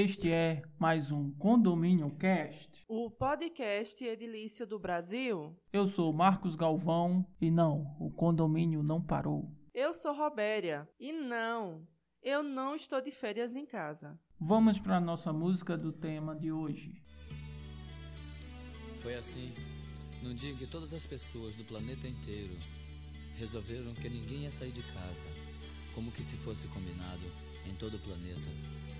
Este é mais um Condomínio Cast. O podcast edilício do Brasil. Eu sou Marcos Galvão e não, o condomínio não parou. Eu sou Robéria e não, eu não estou de férias em casa. Vamos para a nossa música do tema de hoje. Foi assim, num dia em que todas as pessoas do planeta inteiro resolveram que ninguém ia sair de casa, como que se fosse combinado em todo o planeta.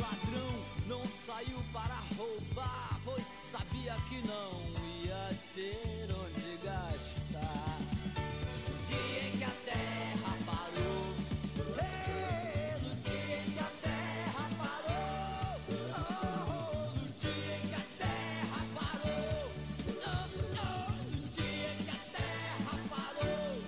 Ladrão não saiu para roubar, pois sabia que não ia ter onde gastar. No dia em que a terra parou, eh, no dia em que a terra parou, oh, no dia em que a terra parou, oh, oh, no dia em que a terra parou.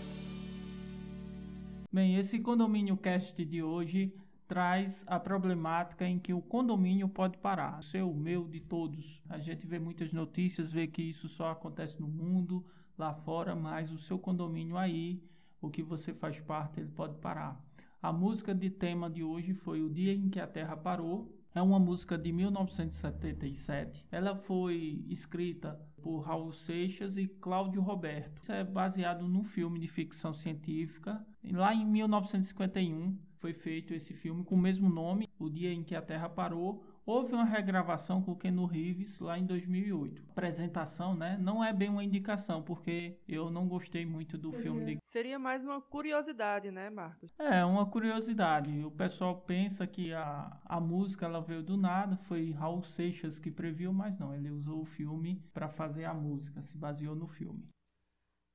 Bem, esse Condomínio Cast de hoje traz a problemática em que o condomínio pode parar. O seu, o meu, de todos. A gente vê muitas notícias, vê que isso só acontece no mundo, lá fora, mas o seu condomínio aí, o que você faz parte, ele pode parar. A música de tema de hoje foi O Dia em que a Terra Parou. É uma música de 1977. Ela foi escrita por Raul Seixas e Cláudio Roberto. Isso é baseado num filme de ficção científica. Lá em 1951 foi feito esse filme com o mesmo nome, O Dia em que a Terra Parou. Houve uma regravação com Kenu Reeves lá em 2008. A apresentação, né, não é bem uma indicação, porque eu não gostei muito do filme de Seria mais uma curiosidade, né, Marcos? é, uma curiosidade. O pessoal pensa que a, a música ela veio do nada, foi Raul Seixas que previu, mas não, ele usou o filme para fazer a música, se baseou no filme.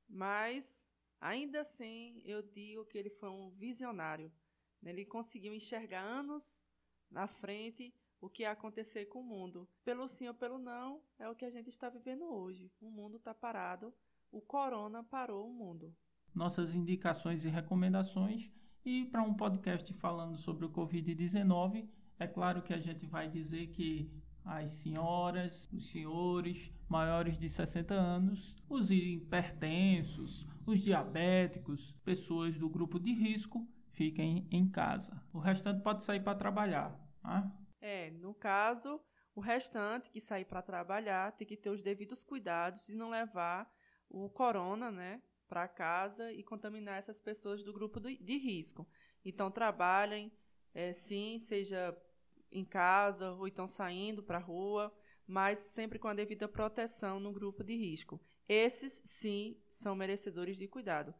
Mas, ainda assim, eu digo que ele foi um visionário. Né? Ele conseguiu enxergar anos na frente o que ia acontecer com o mundo. Pelo sim ou pelo não, é o que a gente está vivendo hoje. O mundo está parado, o corona parou o mundo. Nossas indicações e recomendações. E para um podcast falando sobre o Covid-19, é claro que a gente vai dizer que as senhoras, os senhores maiores de 60 anos, os hipertensos, os diabéticos, pessoas do grupo de risco, fiquem em casa. O restante pode sair para trabalhar. Tá? É, no caso, o restante que sair para trabalhar tem que ter os devidos cuidados de não levar o corona, né, para casa e contaminar essas pessoas do grupo de, de risco. Então, trabalhem, é, sim, seja em casa ou então saindo para a rua, mas sempre com a devida proteção no grupo de risco. Esses, sim, são merecedores de cuidado.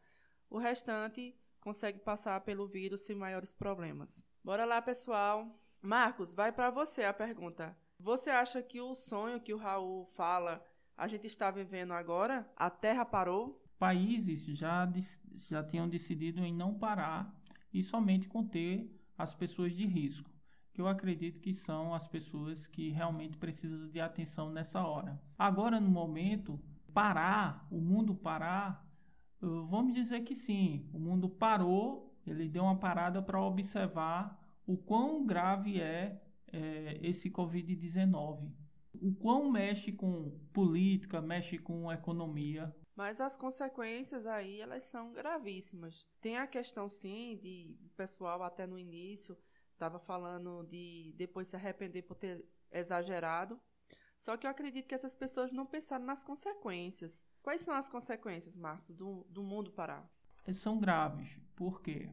O restante consegue passar pelo vírus sem maiores problemas. Bora lá, pessoal. Marcos, vai para você a pergunta. Você acha que o sonho que o Raul fala a gente está vivendo agora? A Terra parou? Países já, já tinham decidido em não parar e somente conter as pessoas de risco, que eu acredito que são as pessoas que realmente precisam de atenção nessa hora. Agora, no momento, parar, o mundo parar, vamos dizer que sim, o mundo parou, ele deu uma parada para observar o quão grave é, eh, esse Covid-19. O quão mexe com política, mexe com economia, Mas as consequências aí, elas são gravíssimas. Tem a questão, sim, de o pessoal até no início estava falando de depois se arrepender por ter exagerado. Só que eu acredito que essas pessoas não pensaram nas consequências. Quais são as consequências, Marcos, do, do mundo parar? eles são graves. Por quê?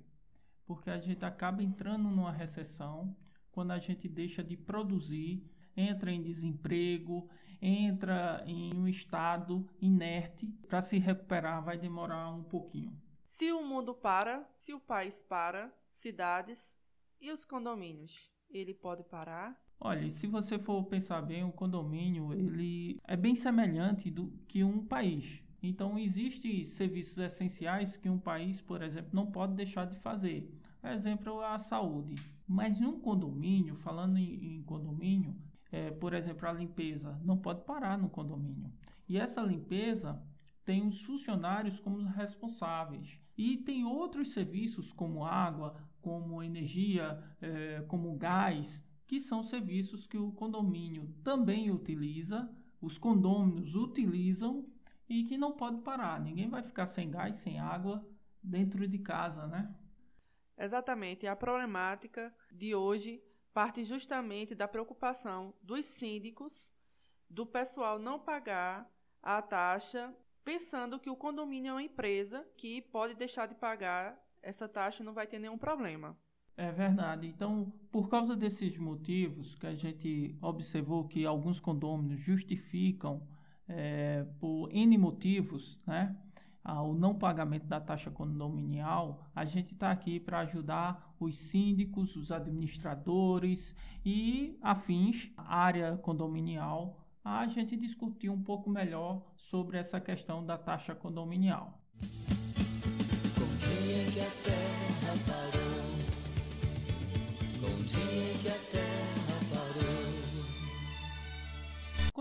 Porque a gente acaba entrando numa recessão quando a gente deixa de produzir, entra em desemprego, entra em um estado inerte. Para se recuperar vai demorar um pouquinho. Se o mundo para, se o país para, cidades e os condomínios, ele pode parar? Olha, se você for pensar bem, o condomínio ele é bem semelhante do que um país. Então, existem serviços essenciais que um país, por exemplo, não pode deixar de fazer. Exemplo, a saúde. Mas num condomínio, falando em, em condomínio, é, por exemplo, a limpeza não pode parar no condomínio. E essa limpeza tem os funcionários como responsáveis. E tem outros serviços como água, como energia, é, como gás, que são serviços que o condomínio também utiliza, os condôminos utilizam e que não pode parar. Ninguém vai ficar sem gás, sem água dentro de casa, né? Exatamente. A problemática de hoje parte justamente da preocupação dos síndicos do pessoal não pagar a taxa, pensando que o condomínio é uma empresa que pode deixar de pagar essa taxa e não vai ter nenhum problema. É verdade. Então, por causa desses motivos que a gente observou que alguns condôminos justificam é, por N motivos, né? o não pagamento da taxa condominial, a gente está aqui para ajudar os síndicos, os administradores e afins, área condominial, a gente discutir um pouco melhor sobre essa questão da taxa condominial.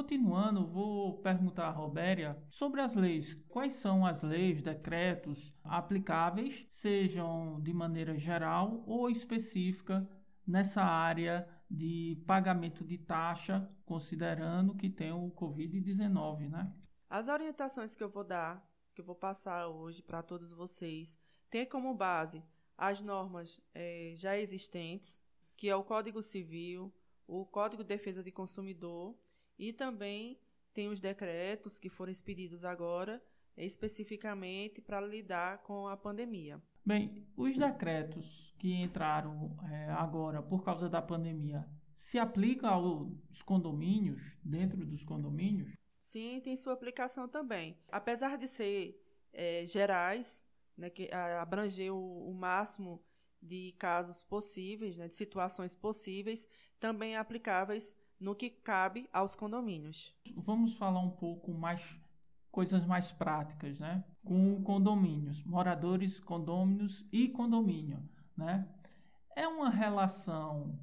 Continuando, vou perguntar a Robéria sobre as leis. Quais são as leis, decretos aplicáveis, sejam de maneira geral ou específica, nessa área de pagamento de taxa, considerando que tem o Covid-19, né? As orientações que eu vou dar, que eu vou passar hoje para todos vocês, tem como base as normas é, já existentes, que é o Código Civil, o Código de Defesa de Consumidor e também tem os decretos que foram expedidos agora, especificamente para lidar com a pandemia. Bem, os decretos que entraram é, agora por causa da pandemia se aplicam aos condomínios, dentro dos condomínios? Sim, tem sua aplicação também. Apesar de ser é, gerais, né, que abranger o, o, máximo de casos possíveis, né, de situações possíveis, também aplicáveis no que cabe aos condomínios. Vamos falar um pouco mais coisas mais práticas, né? Com condomínios, moradores, condôminos e condomínio, né? É uma relação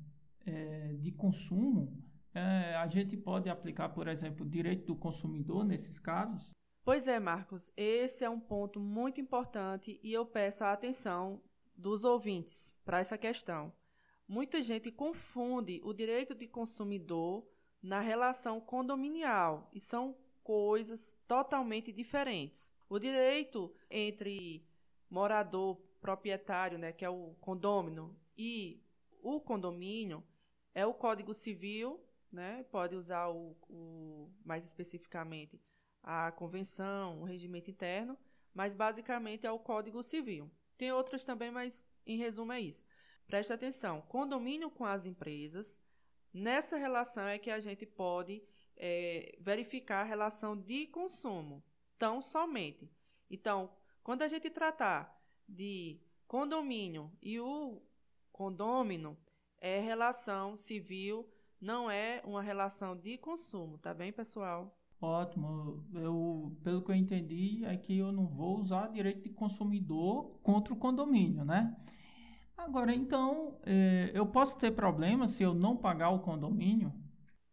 é, de consumo. É, a gente pode aplicar, por exemplo, o direito do consumidor nesses casos? Pois é, Marcos. Esse é um ponto muito importante e eu peço a atenção dos ouvintes para essa questão. Muita gente confunde o direito de consumidor na relação condominial e são coisas totalmente diferentes. O direito entre morador proprietário, né, que é o condômino, e o condomínio é o Código Civil, né, pode usar o, o mais especificamente a convenção, o regimento interno, mas basicamente é o Código Civil. Tem outros também, mas em resumo é isso. Preste atenção: condomínio com as empresas, nessa relação é que a gente pode é, verificar a relação de consumo, tão somente. Então, quando a gente tratar de condomínio e o condômino, é relação civil, não é uma relação de consumo, tá bem, pessoal? Ótimo. Eu, pelo que eu entendi, é que eu não vou usar direito de consumidor contra o condomínio, né? Agora, então, é, eu posso ter problema se eu não pagar o condomínio?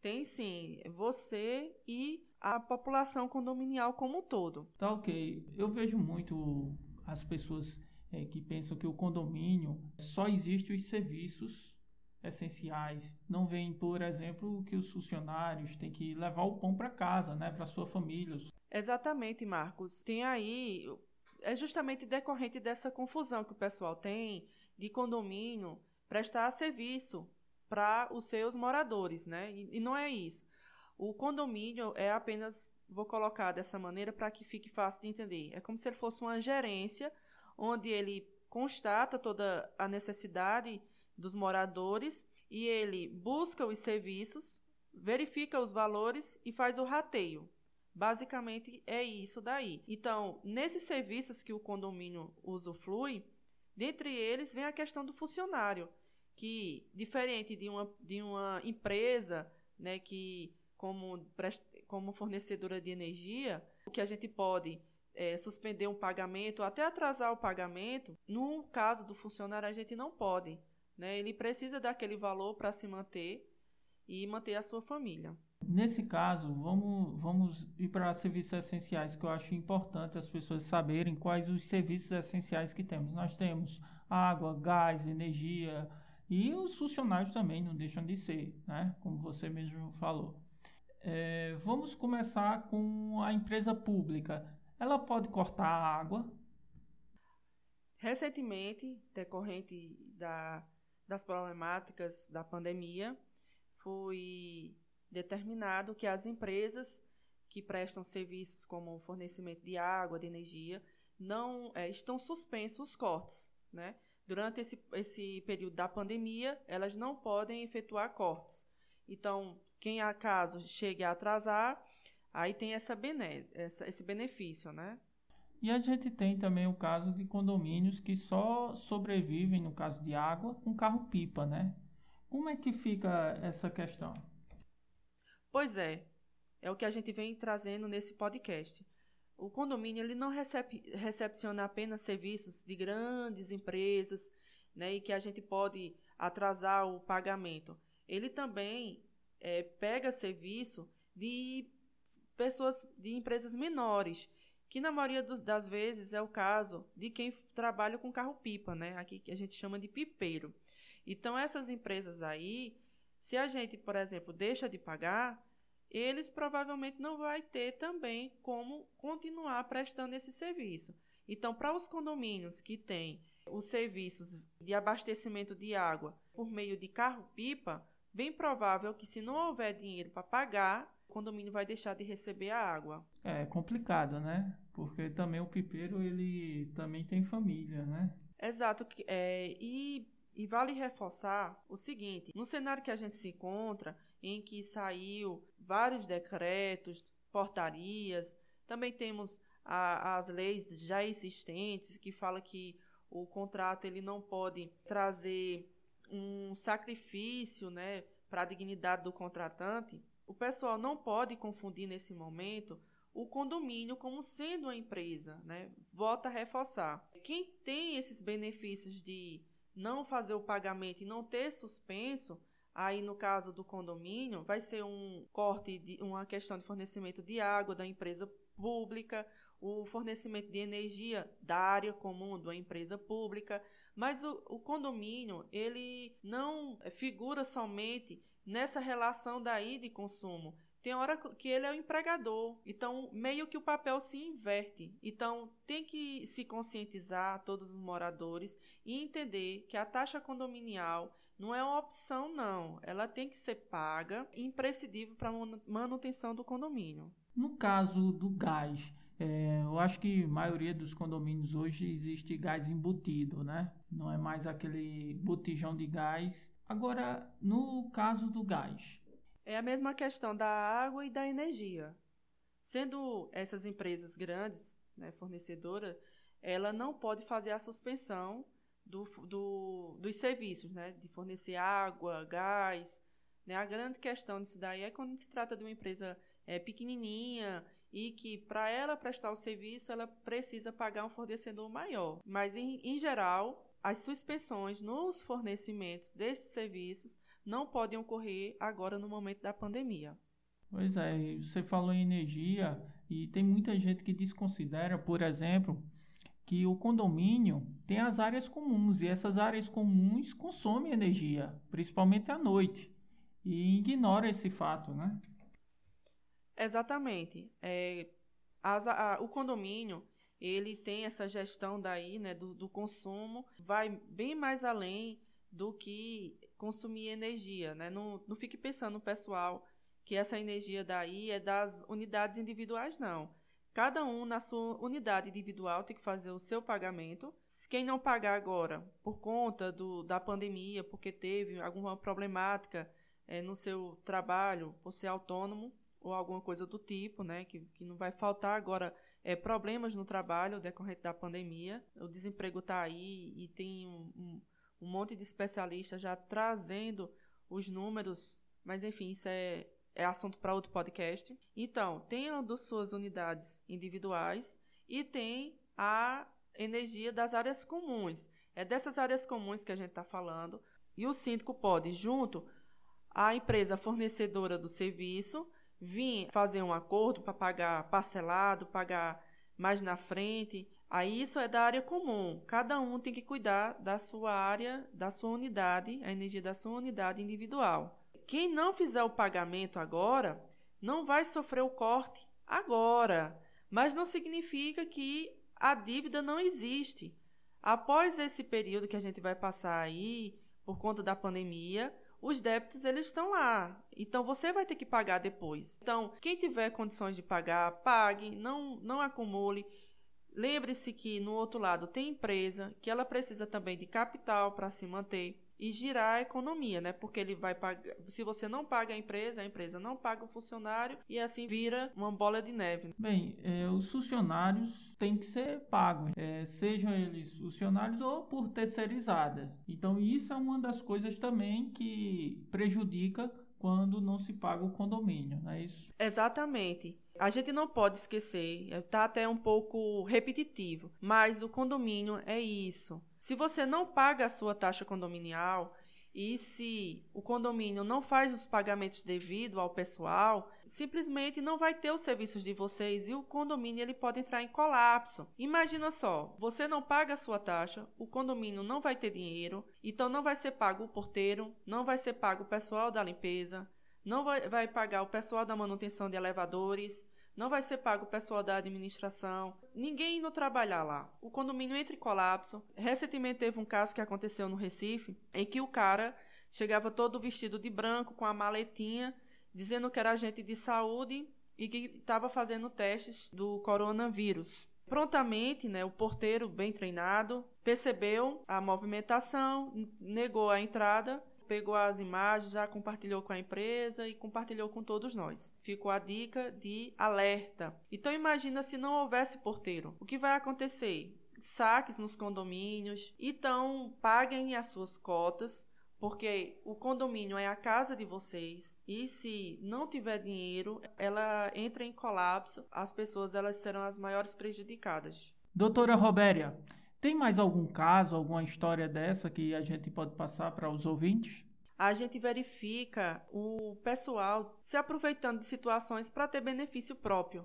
Tem sim. Você e a população condominial como um todo. Tá ok. Eu vejo muito as pessoas é, que pensam que o condomínio só existe os serviços essenciais. Não vem, por exemplo, que os funcionários têm que levar o pão para casa, né, para sua família. Exatamente, Marcos. Tem aí é justamente decorrente dessa confusão que o pessoal tem de condomínio prestar serviço para os seus moradores, né? E, e não é isso. O condomínio é apenas, vou colocar dessa maneira para que fique fácil de entender. É como se ele fosse uma gerência onde ele constata toda a necessidade dos moradores e ele busca os serviços, verifica os valores e faz o rateio. Basicamente é isso daí. Então, nesses serviços que o condomínio usufrui, Dentre eles vem a questão do funcionário, que diferente de uma, de uma empresa, né, que como, como fornecedora de energia, o que a gente pode é, suspender um pagamento, até atrasar o pagamento, no caso do funcionário a gente não pode. né? Ele precisa daquele valor para se manter e manter a sua família. Nesse caso, vamos, vamos ir para serviços essenciais, que eu acho importante as pessoas saberem quais os serviços essenciais que temos. Nós temos água, gás, energia e os funcionários também não deixam de ser, né? como você mesmo falou. É, vamos começar com a empresa pública. Ela pode cortar a água? Recentemente, decorrente da, das problemáticas da pandemia, foi determinado que as empresas que prestam serviços como fornecimento de água, de energia, não é, estão suspensos os cortes, né? Durante esse, esse período da pandemia, elas não podem efetuar cortes. Então, quem acaso chegue a atrasar, aí tem essa, bene, essa esse benefício, né? E a gente tem também o caso de condomínios que só sobrevivem, no caso de água, com carro-pipa, né? Como é que fica essa questão? Pois é, é o que a gente vem trazendo nesse podcast. O condomínio ele não recebe, recepciona apenas serviços de grandes empresas, né, e que a gente pode atrasar o pagamento. Ele também é, pega serviço de pessoas, de empresas menores, que na maioria dos, das vezes é o caso de quem trabalha com carro-pipa, né? Aqui que a gente chama de pipeiro. Então, essas empresas aí, se a gente, por exemplo, deixa de pagar, eles provavelmente não vai ter também como continuar prestando esse serviço. Então, para os condomínios que têm os serviços de abastecimento de água por meio de carro-pipa, bem provável que se não houver dinheiro para pagar, o condomínio vai deixar de receber a água. É complicado, né? Porque também o pipeiro ele também tem família, né? Exato. É, e e vale reforçar o seguinte: no cenário que a gente se encontra, em que saiu vários decretos, portarias, também temos a, as leis já existentes que fala que o contrato ele não pode trazer um sacrifício, né, para a dignidade do contratante. O pessoal não pode confundir nesse momento o condomínio como sendo uma empresa, né? Volta a reforçar. Quem tem esses benefícios de não fazer o pagamento e não ter suspenso, aí no caso do condomínio, vai ser um corte de uma questão de fornecimento de água da empresa pública, o fornecimento de energia da área comum da empresa pública, mas o, o condomínio ele não figura somente nessa relação daí de consumo. Tem hora que ele é o empregador, então meio que o papel se inverte. Então tem que se conscientizar todos os moradores e entender que a taxa condominial não é uma opção não, ela tem que ser paga, imprescindível para a manutenção do condomínio. No caso do gás, é, eu acho que a maioria dos condomínios hoje existe gás embutido, né? Não é mais aquele botijão de gás. Agora, no caso do gás, é a mesma questão da água e da energia. Sendo essas empresas grandes, né, fornecedora, ela não pode fazer a suspensão do, do, dos serviços, né, de fornecer água, gás. Né? A grande questão disso daí é quando se trata de uma empresa é, pequenininha e que para ela prestar o serviço ela precisa pagar um fornecedor maior. Mas em, em geral, as suspensões nos fornecimentos desses serviços não podem ocorrer agora no momento da pandemia. Pois é, você falou em energia e tem muita gente que desconsidera, por exemplo, que o condomínio tem as áreas comuns e essas áreas comuns consomem energia, principalmente à noite, e ignora esse fato, né? Exatamente. É, as, a, o condomínio ele tem essa gestão daí, né, do, do consumo, vai bem mais além do que consumir energia, né? Não, não fique pensando, pessoal, que essa energia daí é das unidades individuais, não. Cada um na sua unidade individual tem que fazer o seu pagamento. Quem não pagar agora, por conta do, da pandemia, porque teve alguma problemática é, no seu trabalho, por ser autônomo ou alguma coisa do tipo, né, que, que não vai faltar agora é, problemas no trabalho decorrente da pandemia. O desemprego está aí e tem um, um um monte de especialistas já trazendo os números, mas enfim, isso é, é assunto para outro podcast. Então, tem as suas unidades individuais e tem a energia das áreas comuns. É dessas áreas comuns que a gente está falando. E o síndico pode, junto à empresa fornecedora do serviço, vir fazer um acordo para pagar parcelado, pagar mais na frente. Aí isso é da área comum. Cada um tem que cuidar da sua área, da sua unidade, a energia da sua unidade individual. Quem não fizer o pagamento agora não vai sofrer o corte agora, mas não significa que a dívida não existe. Após esse período que a gente vai passar aí, por conta da pandemia, os débitos eles estão lá. Então você vai ter que pagar depois. Então, quem tiver condições de pagar, pague, não não acumule. Lembre-se que no outro lado tem empresa que ela precisa também de capital para se manter e girar a economia, né? Porque ele vai pagar. Se você não paga a empresa, a empresa não paga o funcionário e assim vira uma bola de neve. Bem, é, os funcionários têm que ser pagos, é, sejam eles funcionários ou por terceirizada. Então, isso é uma das coisas também que prejudica quando não se paga o condomínio, não é isso? Exatamente. A gente não pode esquecer, está até um pouco repetitivo, mas o condomínio é isso. Se você não paga a sua taxa condominial e se o condomínio não faz os pagamentos devido ao pessoal, simplesmente não vai ter os serviços de vocês e o condomínio ele pode entrar em colapso. Imagina só, você não paga a sua taxa, o condomínio não vai ter dinheiro, então não vai ser pago o porteiro, não vai ser pago o pessoal da limpeza, não vai, vai pagar o pessoal da manutenção de elevadores, não vai ser pago o pessoal da administração, ninguém indo trabalhar lá. O condomínio entra em colapso. Recentemente teve um caso que aconteceu no Recife, em que o cara chegava todo vestido de branco, com a maletinha, dizendo que era agente de saúde e que estava fazendo testes do coronavírus. Prontamente, né, o porteiro, bem treinado, percebeu a movimentação, negou a entrada pegou as imagens, já compartilhou com a empresa e compartilhou com todos nós. Ficou a dica de alerta. Então imagina se não houvesse porteiro. O que vai acontecer? Saques nos condomínios. Então paguem as suas cotas porque o condomínio é a casa de vocês e se não tiver dinheiro, ela entra em colapso, as pessoas elas serão as maiores prejudicadas. Doutora Robéria, tem mais algum caso, alguma história dessa que a gente pode passar para os ouvintes? A gente verifica o pessoal se aproveitando de situações para ter benefício próprio,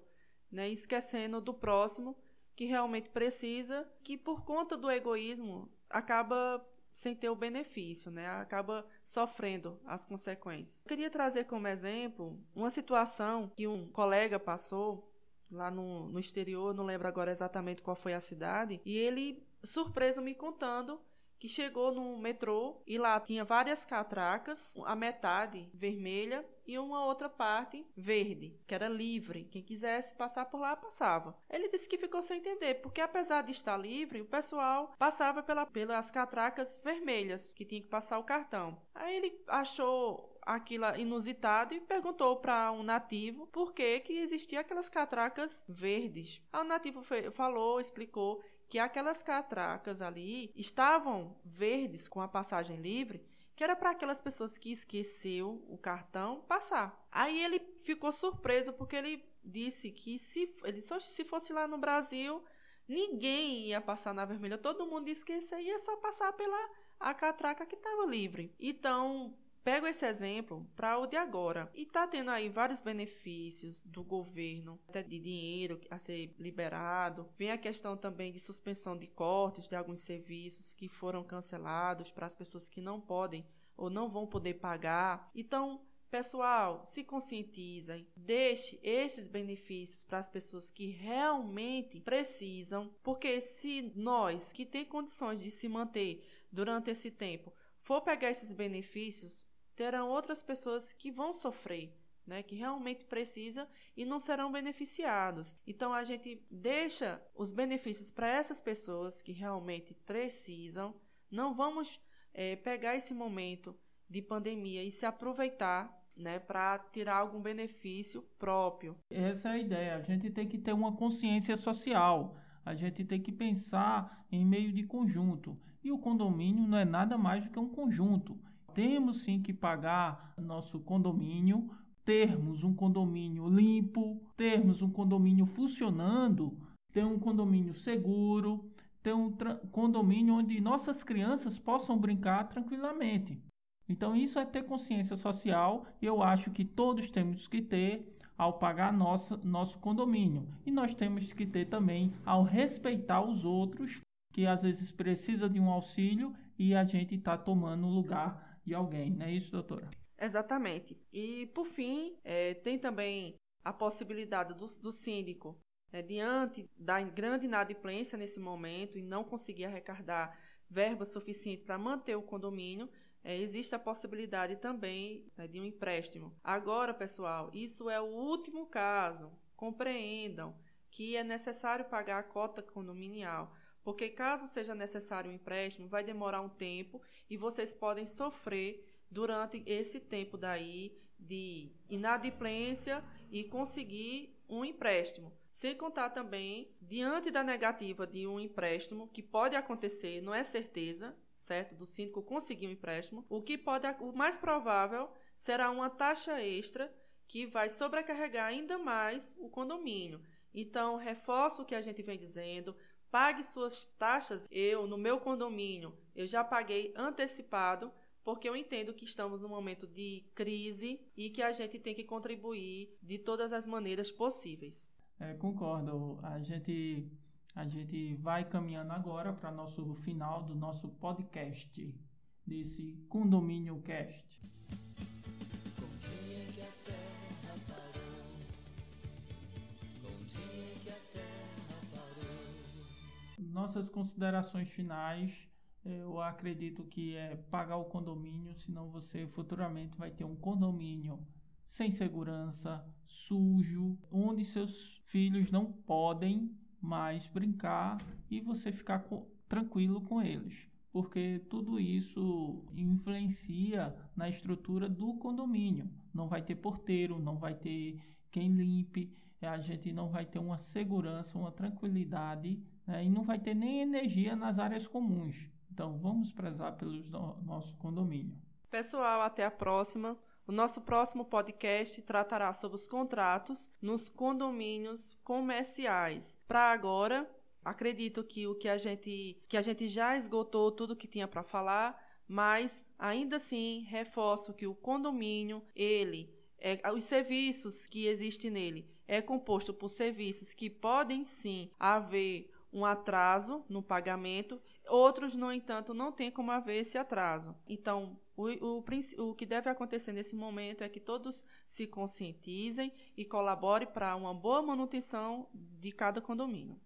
né? esquecendo do próximo que realmente precisa, que por conta do egoísmo acaba sem ter o benefício, né? acaba sofrendo as consequências. Eu queria trazer como exemplo uma situação que um colega passou lá no, no exterior, não lembro agora exatamente qual foi a cidade, e ele, surpreso, me contando que chegou no metrô e lá tinha várias catracas, a metade vermelha e uma outra parte verde, que era livre. Quem quisesse passar por lá, passava. Ele disse que ficou sem entender, porque apesar de estar livre, o pessoal passava pela, pelas catracas vermelhas, que tinha que passar o cartão. Aí ele achou aquilo inusitado e perguntou para um nativo por que que existia aquelas catracas verdes. Aí o nativo falou, explicou que aquelas catracas ali estavam verdes com a passagem livre, que era para aquelas pessoas que esqueceu o cartão passar. Aí ele ficou surpreso porque ele disse que se ele só se fosse lá no Brasil, ninguém ia passar na vermelha, todo mundo ia esquecer, ia só passar pela a catraca que estava livre. Então, Pego esse exemplo para o de agora. E está tendo aí vários benefícios do governo, até de dinheiro a ser liberado. Vem a questão também de suspensão de cortes de alguns serviços que foram cancelados para as pessoas que não podem ou não vão poder pagar. Então, Pessoal, se conscientizem, deixe esses benefícios para as pessoas que realmente precisam, porque se nós que tem condições de se manter durante esse tempo for pegar esses benefícios, terão outras pessoas que vão sofrer, né, que realmente precisa e não serão beneficiados. Então a gente deixa os benefícios para essas pessoas que realmente precisam. Não vamos é, pegar esse momento de pandemia e se aproveitar né, para tirar algum benefício próprio. Essa é a ideia. A gente tem que ter uma consciência social. A gente tem que pensar em meio de conjunto. E o condomínio não é nada mais do que um conjunto temos sim que pagar nosso condomínio, termos um condomínio limpo, termos um condomínio funcionando, ter um condomínio seguro, ter um condomínio onde nossas crianças possam brincar tranquilamente. Então, isso é ter consciência social e eu acho que todos temos que ter ao pagar nossa, nosso condomínio. E nós temos que ter também ao respeitar os outros que às vezes precisa de um auxílio e a gente está tomando o lugar de alguém, não é isso, doutora? Exatamente. E, por fim, é, tem também a possibilidade do, do síndico, é, diante da grande inadimplência nesse momento e não conseguir arrecadar verba suficiente para manter o condomínio, é, existe a possibilidade também né, de um empréstimo. Agora, pessoal, isso é o último caso. Compreendam que é necessário pagar a cota condominial, porque caso seja necessário um empréstimo, vai demorar um tempo e vocês podem sofrer durante esse tempo daí de inadimplência e conseguir um empréstimo. Sem contar também, diante da negativa de um empréstimo, que pode acontecer, não é certeza, certo? Do síndico conseguir um empréstimo, o que pode, o mais provável será uma taxa extra que vai sobrecarregar ainda mais o condomínio. Então, reforço o que a gente vem dizendo, pague suas taxas. Eu, no meu condomínio, eu já paguei antecipado, porque eu entendo que estamos num momento de crise e que a gente tem que contribuir de todas as maneiras possíveis. É, concordo. A gente a gente vai caminhando agora para nosso final do nosso podcast, desse Condomínio Cast. Nossas considerações finais, eu acredito que é pagar o condomínio, senão você futuramente vai ter um condomínio sem segurança, sujo, onde seus filhos não podem mais brincar e você ficar tranquilo com eles, porque tudo isso influencia na estrutura do condomínio. Não vai ter porteiro, não vai ter quem limpe, a gente não vai ter uma segurança, uma tranquilidade né? e não vai ter nem energia nas áreas comuns. Então vamos prezar pelo no nosso condomínio. Pessoal, até a próxima. O nosso próximo podcast tratará sobre os contratos nos condomínios comerciais. Para agora, acredito que o que a gente que a gente já esgotou tudo que tinha para falar, mas ainda assim reforço que o condomínio, ele é, os serviços que existem nele é composto por serviços que podem sim haver um atraso no pagamento, outros, no entanto, não tem como haver esse atraso. Então, o, o, o que deve acontecer nesse momento é que todos se conscientizem e colaborem para uma boa manutenção de cada condomínio.